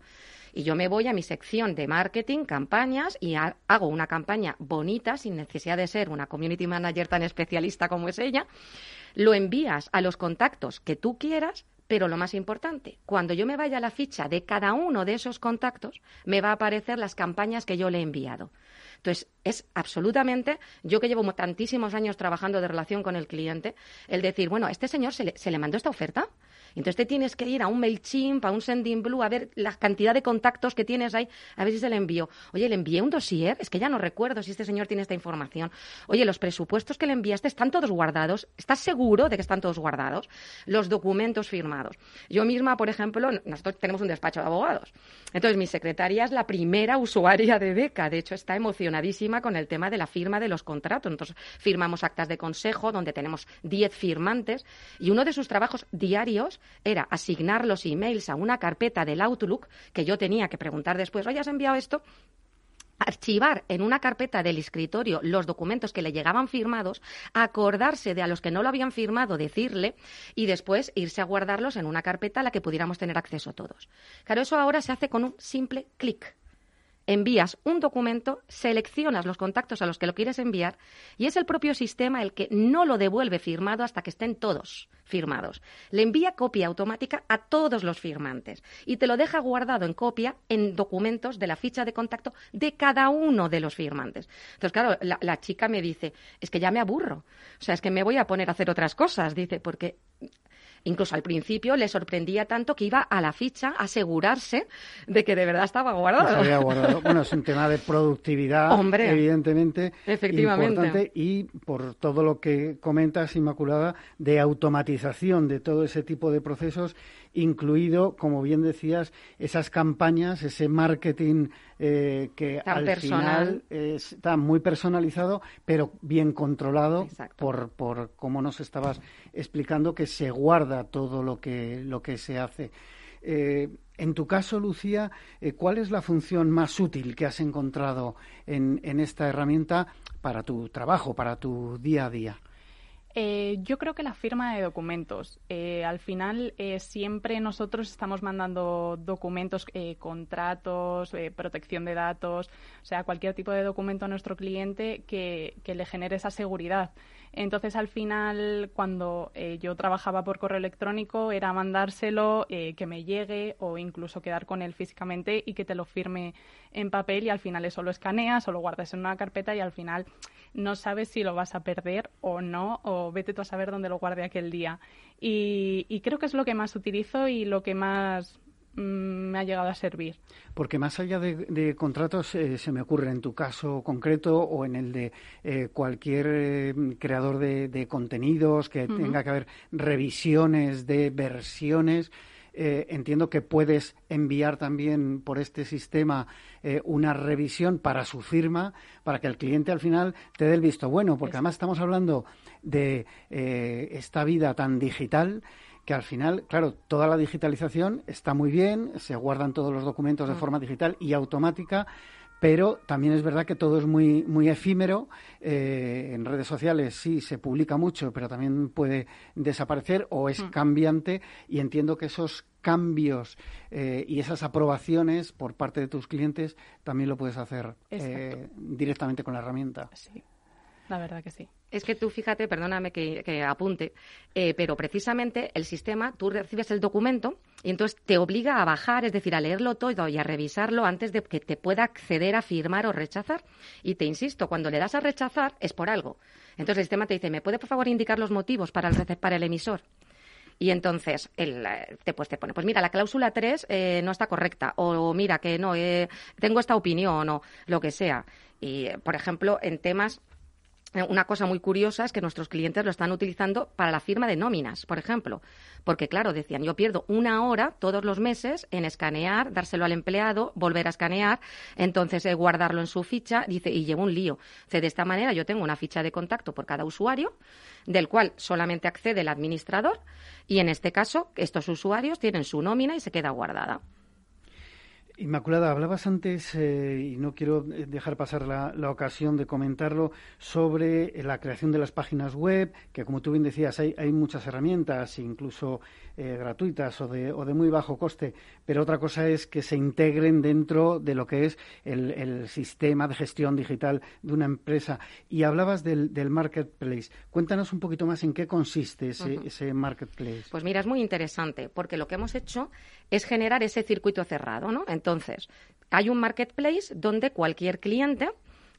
Y yo me voy a mi sección de marketing, campañas, y hago una campaña bonita, sin necesidad de ser una community manager tan especialista como es ella. Lo envías a los contactos que tú quieras, pero lo más importante, cuando yo me vaya a la ficha de cada uno de esos contactos, me va a aparecer las campañas que yo le he enviado. Entonces, es absolutamente, yo que llevo tantísimos años trabajando de relación con el cliente, el decir, bueno, a este señor se le, se le mandó esta oferta. Entonces te tienes que ir a un MailChimp, a un Sendinblue, a ver la cantidad de contactos que tienes ahí, a ver si se le envió. Oye, le envié un dossier, es que ya no recuerdo si este señor tiene esta información. Oye, los presupuestos que le enviaste están todos guardados. ¿Estás seguro de que están todos guardados? Los documentos firmados. Yo misma, por ejemplo, nosotros tenemos un despacho de abogados. Entonces, mi secretaria es la primera usuaria de Beca. De hecho, está emocionadísima con el tema de la firma de los contratos. Entonces, firmamos actas de consejo donde tenemos 10 firmantes y uno de sus trabajos diarios era asignar los emails a una carpeta del Outlook que yo tenía que preguntar después, oye, ¿has enviado esto? archivar en una carpeta del escritorio los documentos que le llegaban firmados, acordarse de a los que no lo habían firmado, decirle y después irse a guardarlos en una carpeta a la que pudiéramos tener acceso todos. Claro, eso ahora se hace con un simple clic envías un documento, seleccionas los contactos a los que lo quieres enviar y es el propio sistema el que no lo devuelve firmado hasta que estén todos firmados. Le envía copia automática a todos los firmantes y te lo deja guardado en copia en documentos de la ficha de contacto de cada uno de los firmantes. Entonces, claro, la, la chica me dice, es que ya me aburro. O sea, es que me voy a poner a hacer otras cosas, dice, porque Incluso al principio le sorprendía tanto que iba a la ficha a asegurarse de que de verdad estaba guardado. Bueno, es un tema de productividad, evidentemente, Efectivamente. importante y por todo lo que comentas, Inmaculada, de automatización de todo ese tipo de procesos incluido, como bien decías, esas campañas, ese marketing eh, que al final está muy personalizado, pero bien controlado por, por, como nos estabas explicando, que se guarda todo lo que, lo que se hace. Eh, en tu caso, Lucía, eh, ¿cuál es la función más útil que has encontrado en, en esta herramienta para tu trabajo, para tu día a día? Eh, yo creo que la firma de documentos. Eh, al final, eh, siempre nosotros estamos mandando documentos, contratos, protección de datos, o sea, cualquier tipo de documento a nuestro cliente que, que le genere esa seguridad. Entonces, al final, cuando yo trabajaba por correo electrónico, era mandárselo, que me llegue o incluso quedar con él físicamente y que te lo firme en papel y al final eso lo escaneas o lo guardas en una carpeta y al final no sabes si lo vas a perder o no, o vete tú a saber dónde lo guarde aquel día. Y, creo que es lo que más utilizo y lo que más me ha llegado a servir. Porque más allá de, contratos, eh, se me ocurre en tu caso concreto o en el de eh, cualquier eh, creador de, contenidos, que tenga que haber revisiones de versiones. Entiendo que puedes enviar también por este sistema eh, una revisión para su firma, para que el cliente al final te dé el visto bueno, porque además estamos hablando de esta vida tan digital que al final, claro, toda la digitalización está muy bien, se guardan todos los documentos de mm. forma digital y automática, pero también es verdad que todo es muy, muy efímero. Eh, en redes sociales sí se publica mucho, pero también puede desaparecer o es mm. cambiante y entiendo que esos cambios eh, y esas aprobaciones por parte de tus clientes también lo puedes hacer eh, directamente con la herramienta. Sí, la verdad que sí. Es que tú fíjate, perdóname que, apunte, eh, pero precisamente el sistema, tú recibes el documento y entonces te obliga a bajar, es decir, a leerlo todo y a revisarlo antes de que te pueda acceder a firmar o rechazar. Y te insisto, cuando le das a rechazar es por algo. Entonces el sistema te dice, ¿me puede por favor indicar los motivos para el, emisor? Y entonces el, eh, te, pues te pone, pues mira, la cláusula 3 eh, no está correcta, o mira que no, tengo esta opinión, o lo que sea. Y, por ejemplo, en temas eh, una cosa muy curiosa es que nuestros clientes lo están utilizando para la firma de nóminas, por ejemplo. Porque, claro, decían, yo pierdo una hora todos los meses en escanear, dárselo al empleado, volver a escanear, entonces eh, guardarlo en su ficha, dice, y llevo un lío. de esta manera yo tengo una ficha de contacto por cada usuario, del cual solamente accede el administrador, y en este caso, estos usuarios tienen su nómina y se queda guardada. Inmaculada, hablabas antes, eh, y no quiero eh, dejar pasar la, ocasión de comentarlo, sobre la creación de las páginas web, que como tú bien decías, hay, hay muchas herramientas, incluso eh, gratuitas o de, o de, muy bajo coste, pero otra cosa es que se integren dentro de lo que es el, sistema de gestión digital de una empresa. Y hablabas del, marketplace. Cuéntanos un poquito más en qué consiste ese, ese marketplace. Pues mira, es muy interesante, porque lo que hemos hecho es generar ese circuito cerrado, ¿no? Entonces, hay un marketplace donde cualquier cliente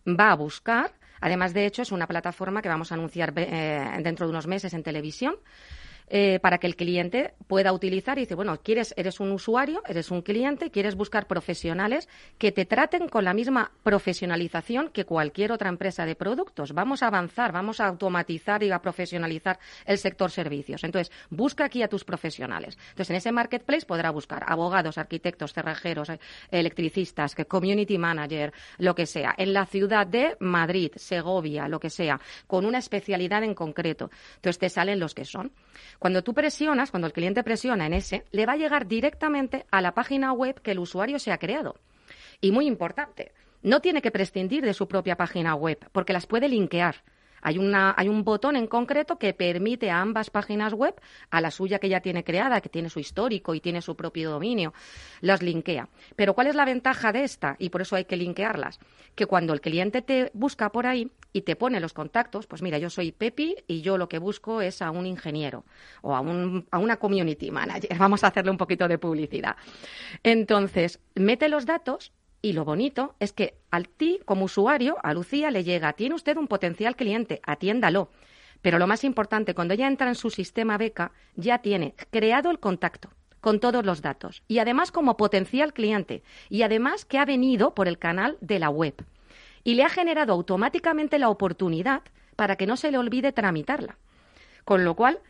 va a buscar, además de hecho es una plataforma que vamos a anunciar eh, dentro de unos meses en televisión, eh, para que el cliente pueda utilizar y dice, bueno, quieres, eres un usuario, eres un cliente, quieres buscar profesionales que te traten con la misma profesionalización que cualquier otra empresa de productos. Vamos a avanzar, vamos a automatizar y a profesionalizar el sector servicios. Entonces, busca aquí a tus profesionales. Entonces, en ese marketplace podrá buscar abogados, arquitectos, cerrajeros, eh, electricistas, community manager, lo que sea, en la ciudad de Madrid, Segovia, lo que sea, con una especialidad en concreto. Entonces, te salen los que son. Cuando tú presionas, cuando el cliente presiona en ese, le va a llegar directamente a la página web que el usuario se ha creado. Y muy importante, no tiene que prescindir de su propia página web, porque las puede linkear. Hay, una, hay un botón en concreto que permite a ambas páginas web, a la suya que ya tiene creada, que tiene su histórico y tiene su propio dominio, las linkea. Pero ¿cuál es la ventaja de esta? Y por eso hay que linkearlas. Que cuando el cliente te busca por ahí y te pone los contactos, pues mira, yo soy Pepi y yo lo que busco es a un ingeniero o a, un, a una community manager. Vamos a hacerle un poquito de publicidad. Entonces, mete los datos y lo bonito es que al ti, como usuario, a Lucía le llega, tiene usted un potencial cliente, atiéndalo. Pero lo más importante, cuando ella entra en su sistema beca, ya tiene creado el contacto con todos los datos y además como potencial cliente y además que ha venido por el canal de la web y le ha generado automáticamente la oportunidad para que no se le olvide tramitarla. Con lo cual,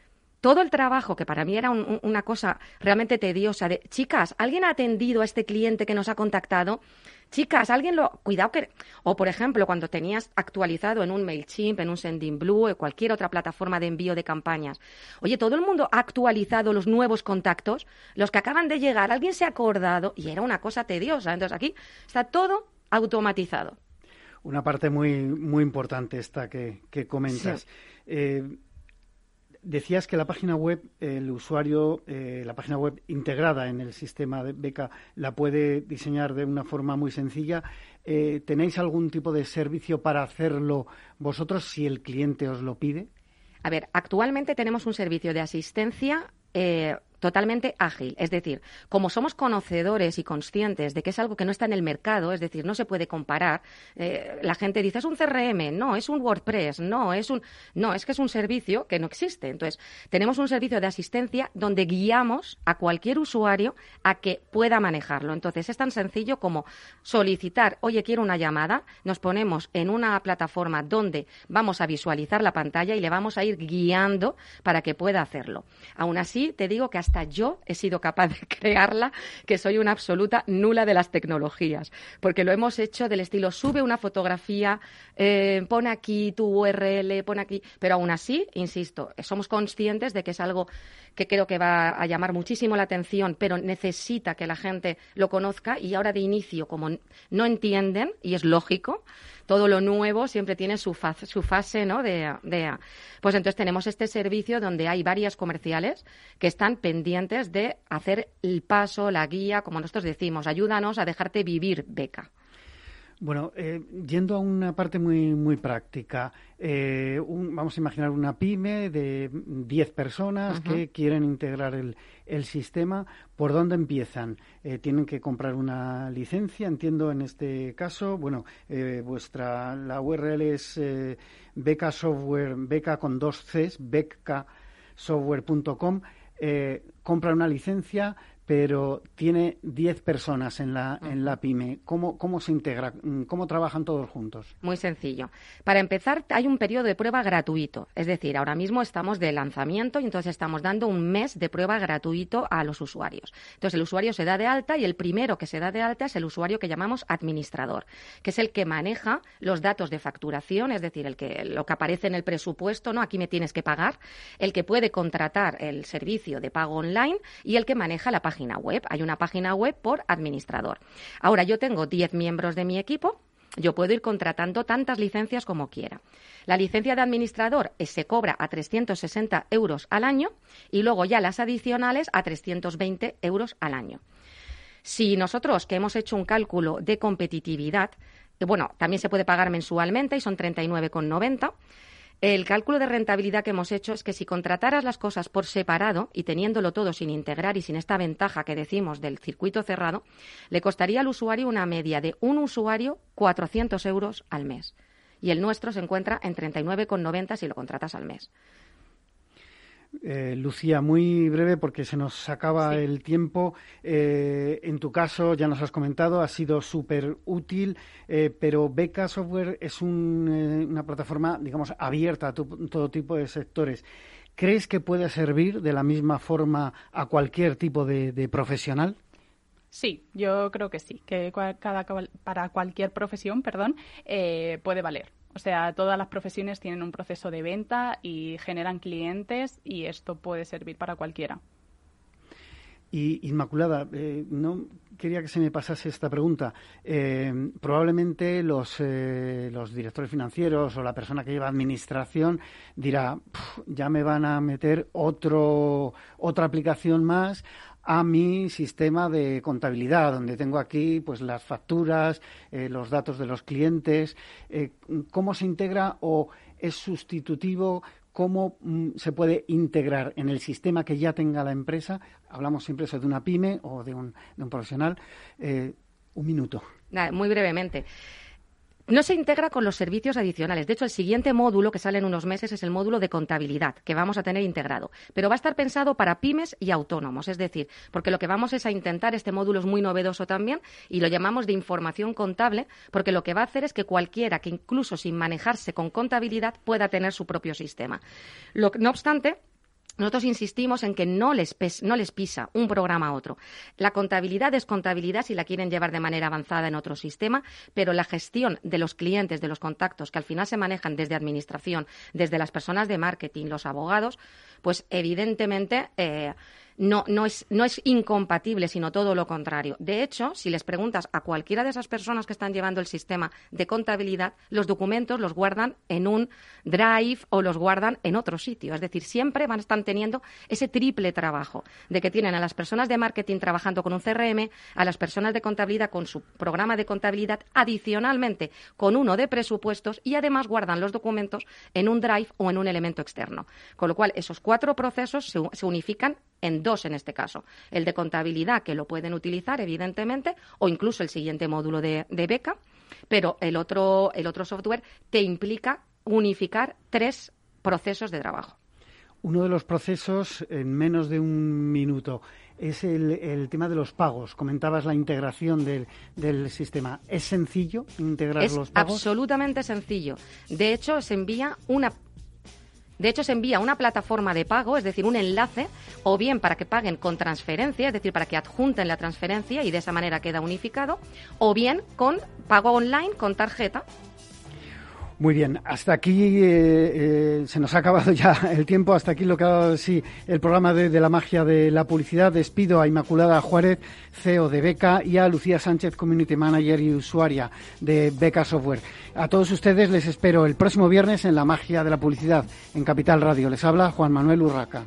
todo el trabajo, que para mí era una cosa realmente tediosa, de chicas, ¿alguien ha atendido a este cliente que nos ha contactado? Chicas, alguien lo. Cuidado que. O, por ejemplo, cuando tenías actualizado en un MailChimp, en un Sendinblue o cualquier otra plataforma de envío de campañas. Oye, todo el mundo ha actualizado los nuevos contactos, los que acaban de llegar, alguien se ha acordado y era una cosa tediosa. Entonces aquí está todo automatizado. Una parte muy, muy importante esta que, comentas. Eh, Decías que la página web, el usuario, eh, la página web integrada en el sistema de beca, la puede diseñar de una forma muy sencilla. Eh, ¿Tenéis algún tipo de servicio para hacerlo vosotros si el cliente os lo pide? A ver, actualmente tenemos un servicio de asistencia eh, totalmente ágil. Es decir, como somos conocedores y conscientes de que es algo que no está en el mercado, es decir, no se puede comparar, eh, la gente dice, es un CRM, no, es un WordPress, no, es un... No, es que es un servicio que no existe. Entonces, tenemos un servicio de asistencia donde guiamos a cualquier usuario a que pueda manejarlo. Entonces, es tan sencillo como solicitar, oye, quiero una llamada, nos ponemos en una plataforma donde vamos a visualizar la pantalla y le vamos a ir guiando para que pueda hacerlo. Aún así, te digo que hasta yo he sido capaz de crearla, que soy una absoluta nula de las tecnologías, porque lo hemos hecho del estilo sube una fotografía, eh, pon aquí tu URL, pon aquí, pero aún así, insisto, somos conscientes de que es algo que creo que va a llamar muchísimo la atención, pero necesita que la gente lo conozca y ahora de inicio, como no entienden, y es lógico, todo lo nuevo siempre tiene su, fase, su fase ¿no? de, de, Pues entonces tenemos este servicio donde hay varias comerciales que están pendientes de hacer el paso, la guía, como nosotros decimos, ayúdanos a dejarte vivir beca. Bueno, eh, yendo a una parte muy, muy práctica, eh, vamos a imaginar una pyme de 10 personas que quieren integrar el, el, sistema. ¿Por dónde empiezan? Eh, ¿Tienen que comprar una licencia? Entiendo en este caso, bueno, vuestra, la URL es beca software, beca con dos Cs, becasoftware.com. compra una licencia, pero tiene 10 personas en la, en la pyme. ¿Cómo, ¿Cómo se integra? ¿Cómo trabajan todos juntos? Muy sencillo. Para empezar, hay un periodo de prueba gratuito. Es decir, ahora mismo estamos de lanzamiento y entonces estamos dando un mes de prueba gratuito a los usuarios. Entonces, el usuario se da de alta y el primero que se da de alta es el usuario que llamamos administrador, que es el que maneja los datos de facturación, es decir, el que, lo que aparece en el presupuesto, ¿no? Aquí me tienes que pagar, el que puede contratar el servicio de pago online y el que maneja la página web. Hay una página web por administrador. Ahora, yo tengo 10 miembros de mi equipo. Yo puedo ir contratando tantas licencias como quiera. La licencia de administrador eh, se cobra a 360 euros al año y luego ya las adicionales a 320 euros al año. Si nosotros, que hemos hecho un cálculo de competitividad, eh, bueno, también se puede pagar mensualmente y son 39,90. El cálculo de rentabilidad que hemos hecho es que si contrataras las cosas por separado y teniéndolo todo sin integrar y sin esta ventaja que decimos del circuito cerrado, le costaría al usuario una media de un usuario 400 euros al mes. Y el nuestro se encuentra en 39,90 si lo contratas al mes. Eh, Lucía, muy breve porque se nos acaba el tiempo. Eh, en tu caso, ya nos has comentado, ha sido súper útil, eh, pero Beca Software es una plataforma, digamos, abierta a todo tipo de sectores. ¿Crees que puede servir de la misma forma a cualquier tipo de, profesional? Sí, yo creo que sí, que cada, para cualquier profesión, perdón, puede valer. O sea, todas las profesiones tienen un proceso de venta y generan clientes y esto puede servir para cualquiera. Y Inmaculada, eh, no quería que se me pasase esta pregunta. Eh, probablemente los, eh, los directores financieros o la persona que lleva administración dirá, ya me van a meter otro, otra aplicación más a mi sistema de contabilidad, donde tengo aquí pues las facturas, eh, los datos de los clientes, eh, cómo se integra o es sustitutivo, cómo mm, se puede integrar en el sistema que ya tenga la empresa. Hablamos siempre eso de una pyme o de un, de un profesional. Eh, un minuto. muy brevemente. No se integra con los servicios adicionales. De hecho, el siguiente módulo que sale en unos meses es el módulo de contabilidad, que vamos a tener integrado. Pero va a estar pensado para pymes y autónomos. Es decir, porque lo que vamos es a intentar, este módulo es muy novedoso también, y lo llamamos de información contable, porque lo que va a hacer es que cualquiera que incluso sin manejarse con contabilidad pueda tener su propio sistema. no obstante, nosotros insistimos en que no les, no les pisa un programa a otro. La contabilidad es contabilidad si la quieren llevar de manera avanzada en otro sistema, pero la gestión de los clientes, de los contactos, que al final se manejan desde administración, desde las personas de marketing, los abogados, pues evidentemente eh, no, no, es, no es incompatible, sino todo lo contrario. De hecho, si les preguntas a cualquiera de esas personas que están llevando el sistema de contabilidad, los documentos los guardan en un drive o los guardan en otro sitio. Es decir, siempre van a estar teniendo ese triple trabajo de que tienen a las personas de marketing trabajando con un CRM, a las personas de contabilidad con su programa de contabilidad, adicionalmente con uno de presupuestos y además guardan los documentos en un drive o en un elemento externo. Con lo cual, esos cuatro procesos se, se unifican en dos en este caso. El de contabilidad, que lo pueden utilizar, evidentemente, o incluso el siguiente módulo de, beca, pero el otro, el otro software te implica unificar tres procesos de trabajo. Uno de los procesos, en menos de un minuto, es el, tema de los pagos. Comentabas la integración del, del sistema. ¿Es sencillo integrar los pagos? Absolutamente sencillo. De hecho, se envía una de hecho, se envía una plataforma de pago, es decir, un enlace, o bien para que paguen con transferencia, es decir, para que adjunten la transferencia y de esa manera queda unificado, o bien con pago online con tarjeta muy bien, hasta aquí eh, eh, se nos ha acabado ya el tiempo, hasta aquí lo que ha dado sí el programa de, la magia de la publicidad. Despido a Inmaculada Juárez, CEO de Beca, y a Lucía Sánchez, Community Manager y usuaria de Beca Software. A todos ustedes les espero el próximo viernes en la magia de la publicidad en Capital Radio. Les habla Juan Manuel Urraca.